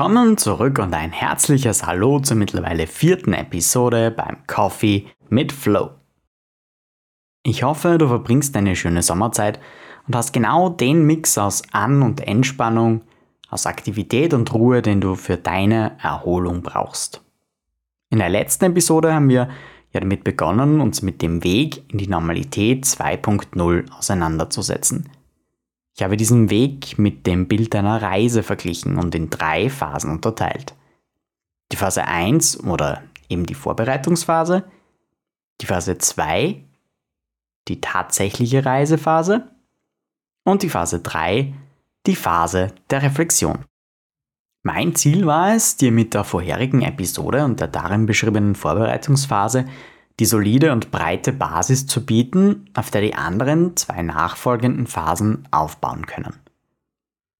Willkommen zurück und ein herzliches Hallo zur mittlerweile vierten Episode beim Coffee mit Flow. Ich hoffe, du verbringst eine schöne Sommerzeit und hast genau den Mix aus An- und Entspannung, aus Aktivität und Ruhe, den du für deine Erholung brauchst. In der letzten Episode haben wir ja damit begonnen, uns mit dem Weg in die Normalität 2.0 auseinanderzusetzen – ich habe diesen Weg mit dem Bild einer Reise verglichen und in drei Phasen unterteilt. Die Phase 1 oder eben die Vorbereitungsphase, die Phase 2, die tatsächliche Reisephase und die Phase 3, die Phase der Reflexion. Mein Ziel war es, dir mit der vorherigen Episode und der darin beschriebenen Vorbereitungsphase die solide und breite Basis zu bieten, auf der die anderen zwei nachfolgenden Phasen aufbauen können.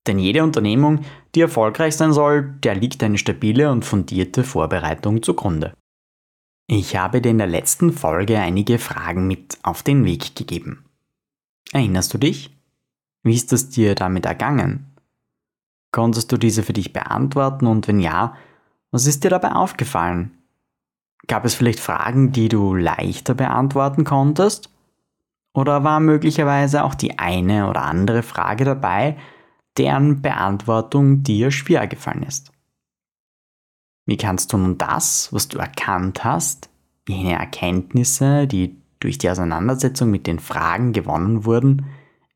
Denn jede Unternehmung, die erfolgreich sein soll, der liegt eine stabile und fundierte Vorbereitung zugrunde. Ich habe dir in der letzten Folge einige Fragen mit auf den Weg gegeben. Erinnerst du dich? Wie ist es dir damit ergangen? Konntest du diese für dich beantworten und wenn ja, was ist dir dabei aufgefallen? Gab es vielleicht Fragen, die du leichter beantworten konntest? Oder war möglicherweise auch die eine oder andere Frage dabei, deren Beantwortung dir schwer gefallen ist? Wie kannst du nun das, was du erkannt hast, jene Erkenntnisse, die durch die Auseinandersetzung mit den Fragen gewonnen wurden,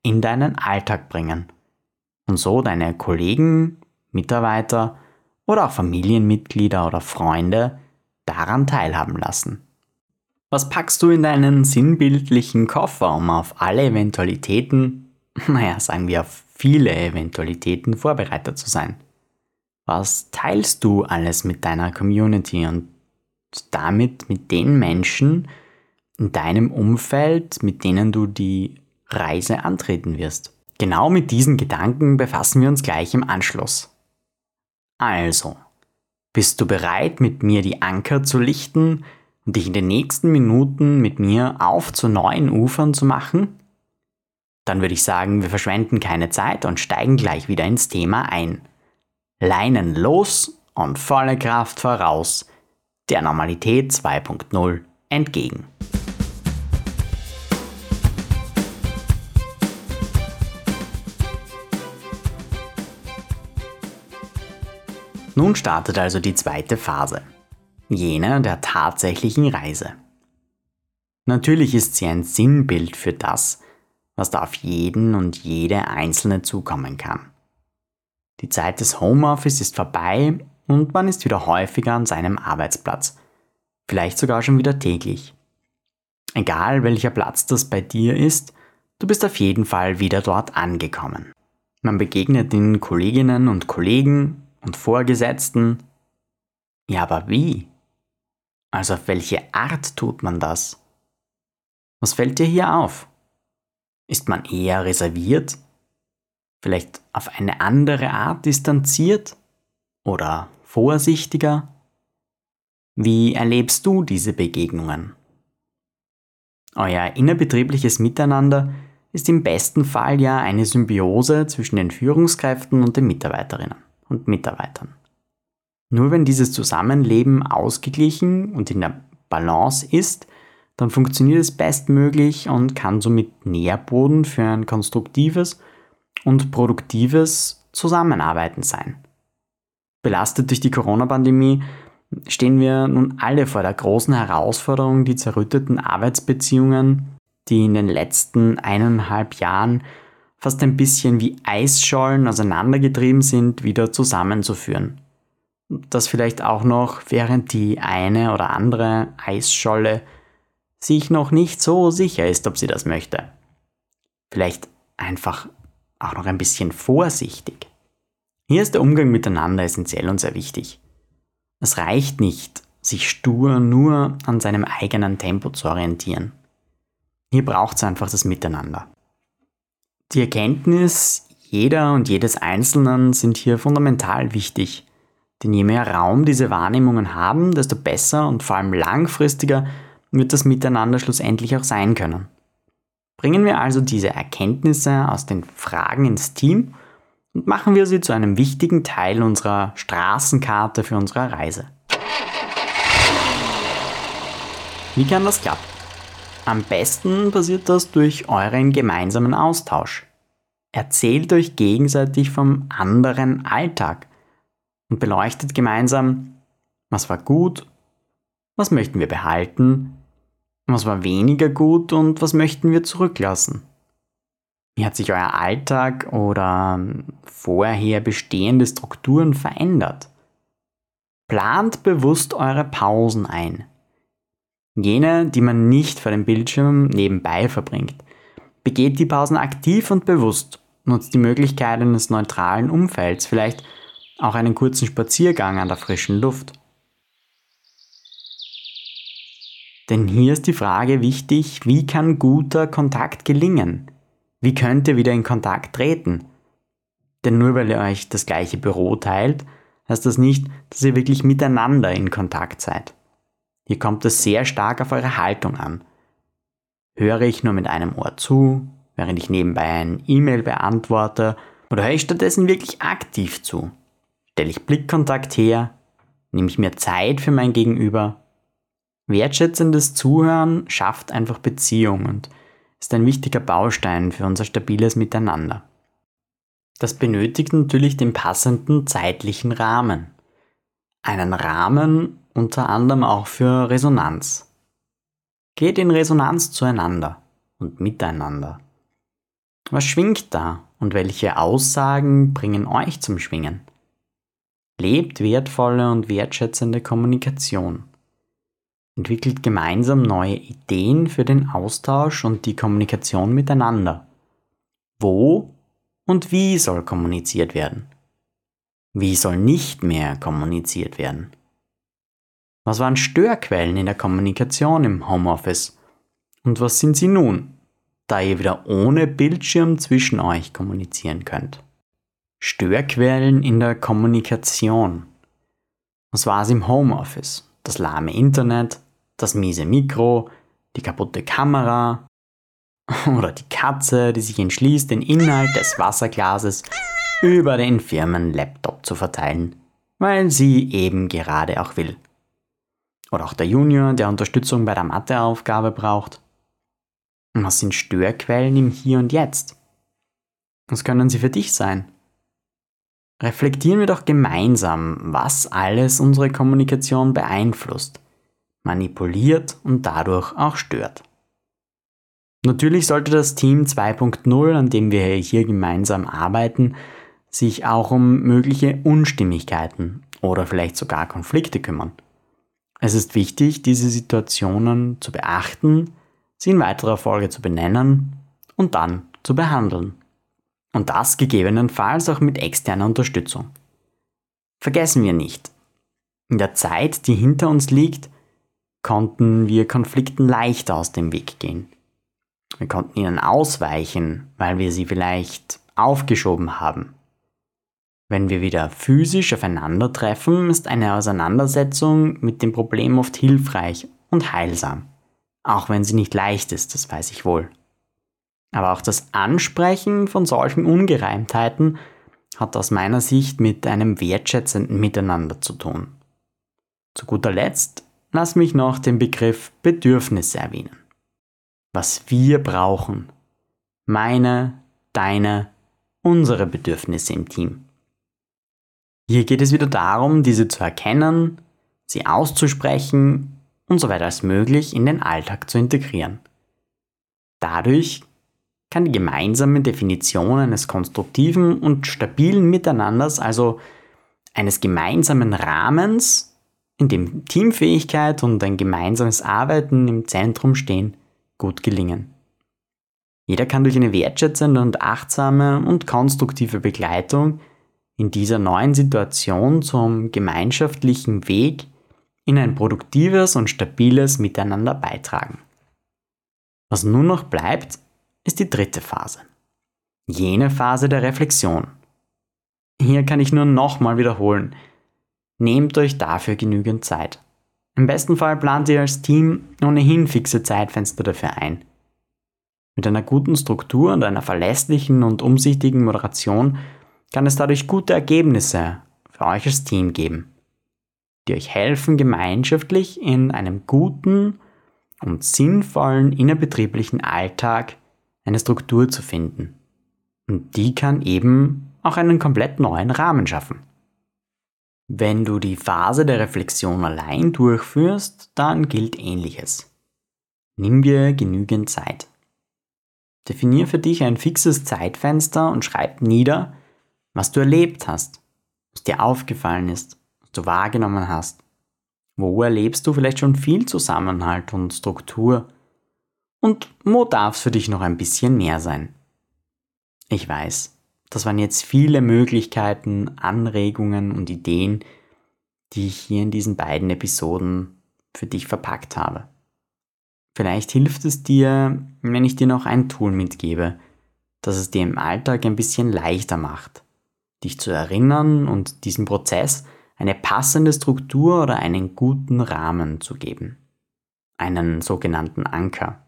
in deinen Alltag bringen und so deine Kollegen, Mitarbeiter oder auch Familienmitglieder oder Freunde daran teilhaben lassen. Was packst du in deinen sinnbildlichen Koffer, um auf alle Eventualitäten, naja, sagen wir auf viele Eventualitäten vorbereitet zu sein? Was teilst du alles mit deiner Community und damit mit den Menschen in deinem Umfeld, mit denen du die Reise antreten wirst? Genau mit diesen Gedanken befassen wir uns gleich im Anschluss. Also, bist du bereit, mit mir die Anker zu lichten und dich in den nächsten Minuten mit mir auf zu neuen Ufern zu machen? Dann würde ich sagen, wir verschwenden keine Zeit und steigen gleich wieder ins Thema ein. Leinen los und volle Kraft voraus, der Normalität 2.0 entgegen. Nun startet also die zweite Phase, jene der tatsächlichen Reise. Natürlich ist sie ein Sinnbild für das, was da auf jeden und jede Einzelne zukommen kann. Die Zeit des Homeoffice ist vorbei und man ist wieder häufiger an seinem Arbeitsplatz, vielleicht sogar schon wieder täglich. Egal welcher Platz das bei dir ist, du bist auf jeden Fall wieder dort angekommen. Man begegnet den Kolleginnen und Kollegen, und Vorgesetzten. Ja, aber wie? Also auf welche Art tut man das? Was fällt dir hier auf? Ist man eher reserviert? Vielleicht auf eine andere Art distanziert? Oder vorsichtiger? Wie erlebst du diese Begegnungen? Euer innerbetriebliches Miteinander ist im besten Fall ja eine Symbiose zwischen den Führungskräften und den Mitarbeiterinnen und Mitarbeitern. Nur wenn dieses Zusammenleben ausgeglichen und in der Balance ist, dann funktioniert es bestmöglich und kann somit Nährboden für ein konstruktives und produktives Zusammenarbeiten sein. Belastet durch die Corona-Pandemie stehen wir nun alle vor der großen Herausforderung, die zerrütteten Arbeitsbeziehungen, die in den letzten eineinhalb Jahren fast ein bisschen wie Eisschollen auseinandergetrieben sind, wieder zusammenzuführen. Das vielleicht auch noch, während die eine oder andere Eisscholle sich noch nicht so sicher ist, ob sie das möchte. Vielleicht einfach auch noch ein bisschen vorsichtig. Hier ist der Umgang miteinander essentiell und sehr wichtig. Es reicht nicht, sich stur nur an seinem eigenen Tempo zu orientieren. Hier braucht es einfach das Miteinander. Die Erkenntnis, jeder und jedes Einzelnen sind hier fundamental wichtig. Denn je mehr Raum diese Wahrnehmungen haben, desto besser und vor allem langfristiger wird das Miteinander schlussendlich auch sein können. Bringen wir also diese Erkenntnisse aus den Fragen ins Team und machen wir sie zu einem wichtigen Teil unserer Straßenkarte für unsere Reise. Wie kann das klappen? Am besten passiert das durch euren gemeinsamen Austausch. Erzählt euch gegenseitig vom anderen Alltag und beleuchtet gemeinsam, was war gut, was möchten wir behalten, was war weniger gut und was möchten wir zurücklassen. Wie hat sich euer Alltag oder vorher bestehende Strukturen verändert? Plant bewusst eure Pausen ein. Jene, die man nicht vor dem Bildschirm nebenbei verbringt. Begeht die Pausen aktiv und bewusst. Nutzt die Möglichkeit eines neutralen Umfelds, vielleicht auch einen kurzen Spaziergang an der frischen Luft. Denn hier ist die Frage wichtig, wie kann guter Kontakt gelingen? Wie könnt ihr wieder in Kontakt treten? Denn nur weil ihr euch das gleiche Büro teilt, heißt das nicht, dass ihr wirklich miteinander in Kontakt seid. Hier kommt es sehr stark auf eure Haltung an. Höre ich nur mit einem Ohr zu, während ich nebenbei ein E-Mail beantworte, oder höre ich stattdessen wirklich aktiv zu? Stelle ich Blickkontakt her? Nehme ich mir Zeit für mein Gegenüber? Wertschätzendes Zuhören schafft einfach Beziehung und ist ein wichtiger Baustein für unser stabiles Miteinander. Das benötigt natürlich den passenden zeitlichen Rahmen. Einen Rahmen unter anderem auch für Resonanz. Geht in Resonanz zueinander und miteinander. Was schwingt da und welche Aussagen bringen euch zum Schwingen? Lebt wertvolle und wertschätzende Kommunikation. Entwickelt gemeinsam neue Ideen für den Austausch und die Kommunikation miteinander. Wo und wie soll kommuniziert werden? Wie soll nicht mehr kommuniziert werden? Was waren Störquellen in der Kommunikation im Homeoffice? Und was sind sie nun, da ihr wieder ohne Bildschirm zwischen euch kommunizieren könnt? Störquellen in der Kommunikation. Was war es im Homeoffice? Das lahme Internet, das miese Mikro, die kaputte Kamera oder die Katze, die sich entschließt, den Inhalt des Wasserglases über den Firmenlaptop zu verteilen, weil sie eben gerade auch will. Oder auch der Junior, der Unterstützung bei der Matheaufgabe braucht. was sind Störquellen im Hier und Jetzt? Was können sie für dich sein? Reflektieren wir doch gemeinsam, was alles unsere Kommunikation beeinflusst, manipuliert und dadurch auch stört. Natürlich sollte das Team 2.0, an dem wir hier gemeinsam arbeiten, sich auch um mögliche Unstimmigkeiten oder vielleicht sogar Konflikte kümmern. Es ist wichtig, diese Situationen zu beachten, sie in weiterer Folge zu benennen und dann zu behandeln. Und das gegebenenfalls auch mit externer Unterstützung. Vergessen wir nicht, in der Zeit, die hinter uns liegt, konnten wir Konflikten leichter aus dem Weg gehen. Wir konnten ihnen ausweichen, weil wir sie vielleicht aufgeschoben haben. Wenn wir wieder physisch aufeinandertreffen, ist eine Auseinandersetzung mit dem Problem oft hilfreich und heilsam. Auch wenn sie nicht leicht ist, das weiß ich wohl. Aber auch das Ansprechen von solchen Ungereimtheiten hat aus meiner Sicht mit einem wertschätzenden Miteinander zu tun. Zu guter Letzt lass mich noch den Begriff Bedürfnisse erwähnen. Was wir brauchen. Meine, deine, unsere Bedürfnisse im Team. Hier geht es wieder darum, diese zu erkennen, sie auszusprechen und so weiter als möglich in den Alltag zu integrieren. Dadurch kann die gemeinsame Definition eines konstruktiven und stabilen Miteinanders, also eines gemeinsamen Rahmens, in dem Teamfähigkeit und ein gemeinsames Arbeiten im Zentrum stehen, gut gelingen. Jeder kann durch eine wertschätzende und achtsame und konstruktive Begleitung in dieser neuen Situation zum gemeinschaftlichen Weg in ein produktives und stabiles Miteinander beitragen. Was nun noch bleibt, ist die dritte Phase. Jene Phase der Reflexion. Hier kann ich nur nochmal wiederholen. Nehmt euch dafür genügend Zeit. Im besten Fall plant ihr als Team ohnehin fixe Zeitfenster dafür ein. Mit einer guten Struktur und einer verlässlichen und umsichtigen Moderation kann es dadurch gute Ergebnisse für euch als Team geben, die euch helfen, gemeinschaftlich in einem guten und sinnvollen innerbetrieblichen Alltag eine Struktur zu finden. Und die kann eben auch einen komplett neuen Rahmen schaffen. Wenn du die Phase der Reflexion allein durchführst, dann gilt ähnliches. Nimm dir genügend Zeit. Definier für dich ein fixes Zeitfenster und schreib nieder, was du erlebt hast, was dir aufgefallen ist, was du wahrgenommen hast. Wo erlebst du vielleicht schon viel Zusammenhalt und Struktur? Und wo darf es für dich noch ein bisschen mehr sein? Ich weiß, das waren jetzt viele Möglichkeiten, Anregungen und Ideen, die ich hier in diesen beiden Episoden für dich verpackt habe. Vielleicht hilft es dir, wenn ich dir noch ein Tool mitgebe, das es dir im Alltag ein bisschen leichter macht, dich zu erinnern und diesem Prozess eine passende Struktur oder einen guten Rahmen zu geben. Einen sogenannten Anker.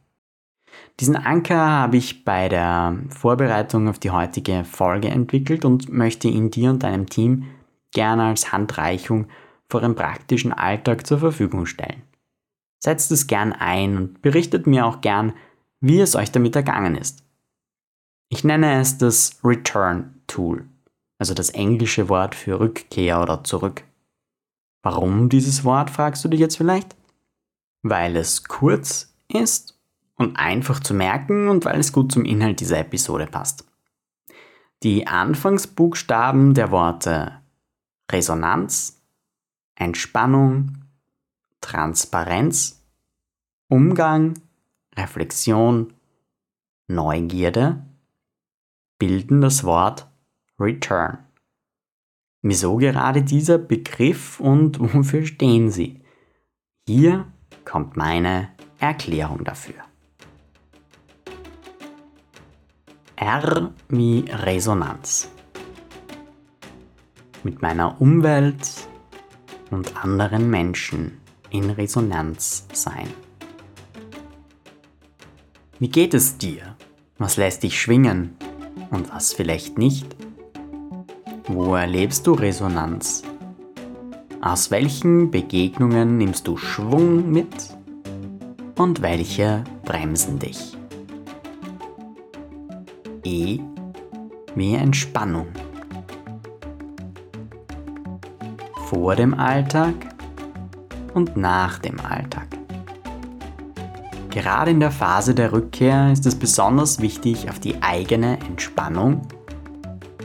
Diesen Anker habe ich bei der Vorbereitung auf die heutige Folge entwickelt und möchte ihn dir und deinem Team gerne als Handreichung für einen praktischen Alltag zur Verfügung stellen. Setzt es gern ein und berichtet mir auch gern, wie es euch damit ergangen ist. Ich nenne es das Return Tool, also das englische Wort für Rückkehr oder zurück. Warum dieses Wort, fragst du dich jetzt vielleicht? Weil es kurz ist und einfach zu merken und weil es gut zum Inhalt dieser Episode passt. Die Anfangsbuchstaben der Worte Resonanz, Entspannung, Transparenz, Umgang, Reflexion, Neugierde bilden das Wort Return. Wieso gerade dieser Begriff und wofür stehen sie? Hier kommt meine Erklärung dafür. R wie Resonanz. Mit meiner Umwelt und anderen Menschen in Resonanz sein. Wie geht es dir? Was lässt dich schwingen und was vielleicht nicht? Wo erlebst du Resonanz? Aus welchen Begegnungen nimmst du Schwung mit und welche bremsen dich? E wie Entspannung. Vor dem Alltag und nach dem Alltag. Gerade in der Phase der Rückkehr ist es besonders wichtig, auf die eigene Entspannung,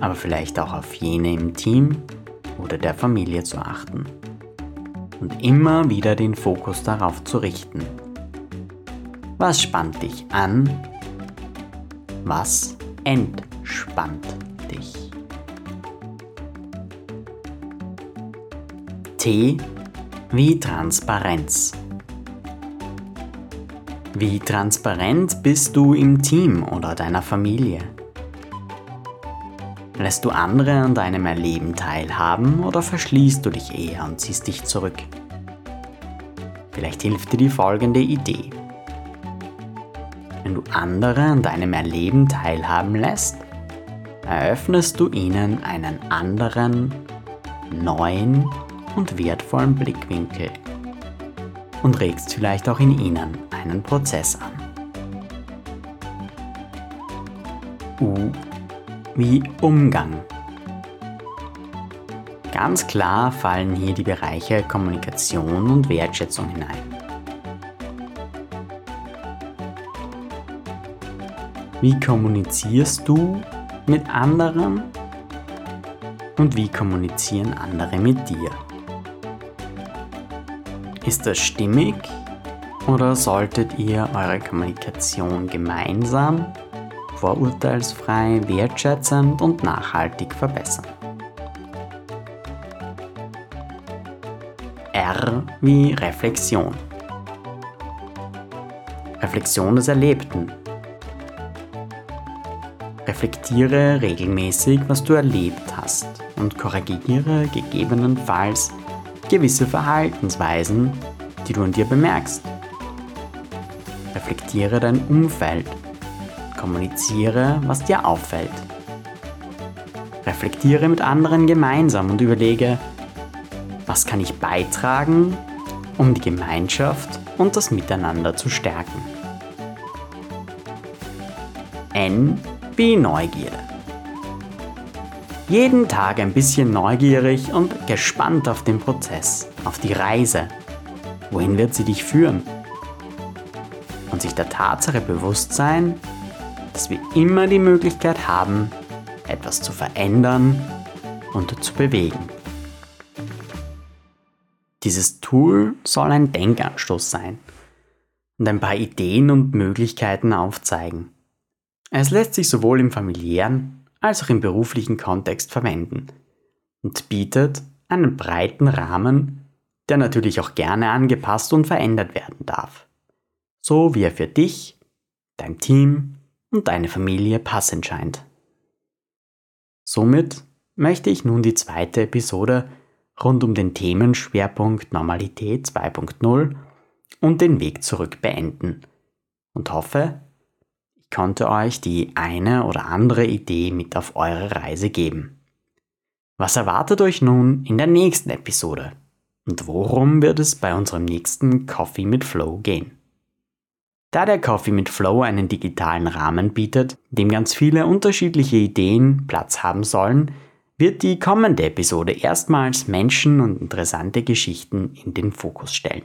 aber vielleicht auch auf jene im Team oder der Familie zu achten und immer wieder den Fokus darauf zu richten. Was spannt dich an? Was entspannt dich. T wie Transparenz. Wie transparent bist du im Team oder deiner Familie? Lässt du andere an deinem Erleben teilhaben oder verschließt du dich eher und ziehst dich zurück? Vielleicht hilft dir die folgende Idee. Wenn du andere an deinem Erleben teilhaben lässt, eröffnest du ihnen einen anderen, neuen und wertvollen Blickwinkel und regst vielleicht auch in ihnen einen Prozess an. Wie Umgang. Ganz klar fallen hier die Bereiche Kommunikation und Wertschätzung hinein. Wie kommunizierst du mit anderen und wie kommunizieren andere mit dir? Ist das stimmig oder solltet ihr eure Kommunikation gemeinsam, vorurteilsfrei, wertschätzend und nachhaltig verbessern? R wie Reflexion. Reflexion des Erlebten. Reflektiere regelmäßig, was du erlebt hast und korrigiere gegebenenfalls gewisse Verhaltensweisen, die du an dir bemerkst. Reflektiere dein Umfeld. Kommuniziere, was dir auffällt. Reflektiere mit anderen gemeinsam und überlege, was kann ich beitragen, um die Gemeinschaft und das Miteinander zu stärken. N wie Neugierde. Jeden Tag ein bisschen neugierig und gespannt auf den Prozess, auf die Reise. Wohin wird sie dich führen? Und sich der Tatsache bewusst sein, dass wir immer die Möglichkeit haben, etwas zu verändern und zu bewegen. Dieses Tool soll ein Denkanstoß sein und ein paar Ideen und Möglichkeiten aufzeigen. Es lässt sich sowohl im familiären als auch im beruflichen Kontext verwenden und bietet einen breiten Rahmen, der natürlich auch gerne angepasst und verändert werden darf, so wie er für dich, dein Team und deine Familie passend scheint. Somit möchte ich nun die zweite Episode rund um den Themenschwerpunkt Normalität 2.0 und den Weg zurück beenden und hoffe, konnte euch die eine oder andere Idee mit auf eure Reise geben. Was erwartet euch nun in der nächsten Episode? Und worum wird es bei unserem nächsten Coffee mit Flow gehen? Da der Coffee mit Flow einen digitalen Rahmen bietet, dem ganz viele unterschiedliche Ideen Platz haben sollen, wird die kommende Episode erstmals Menschen und interessante Geschichten in den Fokus stellen.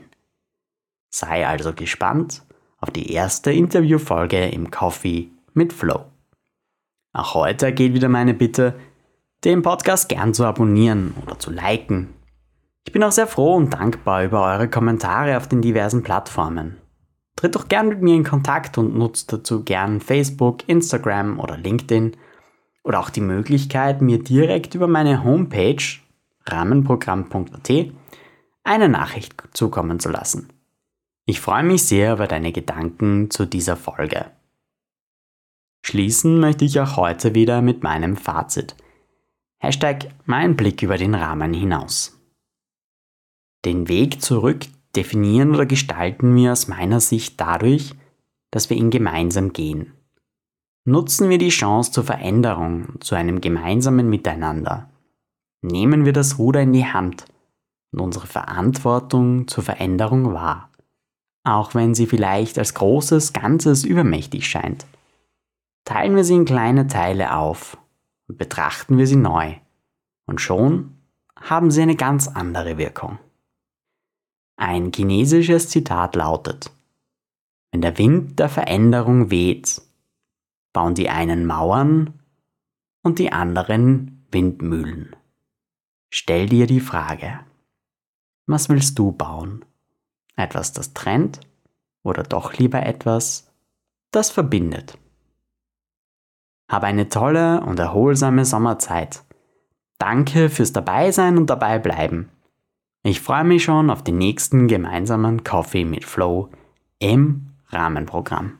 Sei also gespannt auf die erste Interviewfolge im Coffee mit Flow. Auch heute geht wieder meine Bitte, den Podcast gern zu abonnieren oder zu liken. Ich bin auch sehr froh und dankbar über eure Kommentare auf den diversen Plattformen. Tritt doch gern mit mir in Kontakt und nutzt dazu gern Facebook, Instagram oder LinkedIn oder auch die Möglichkeit, mir direkt über meine Homepage rahmenprogramm.at eine Nachricht zukommen zu lassen. Ich freue mich sehr über deine Gedanken zu dieser Folge. Schließen möchte ich auch heute wieder mit meinem Fazit. Hashtag mein Blick über den Rahmen hinaus. Den Weg zurück definieren oder gestalten wir aus meiner Sicht dadurch, dass wir ihn gemeinsam gehen. Nutzen wir die Chance zur Veränderung, zu einem gemeinsamen Miteinander. Nehmen wir das Ruder in die Hand und unsere Verantwortung zur Veränderung wahr auch wenn sie vielleicht als großes Ganzes übermächtig scheint. Teilen wir sie in kleine Teile auf und betrachten wir sie neu, und schon haben sie eine ganz andere Wirkung. Ein chinesisches Zitat lautet, wenn der Wind der Veränderung weht, bauen die einen Mauern und die anderen Windmühlen. Stell dir die Frage, was willst du bauen? Etwas, das trennt oder doch lieber etwas, das verbindet. Habe eine tolle und erholsame Sommerzeit. Danke fürs Dabeisein und dabei bleiben. Ich freue mich schon auf den nächsten gemeinsamen Coffee mit Flow im Rahmenprogramm.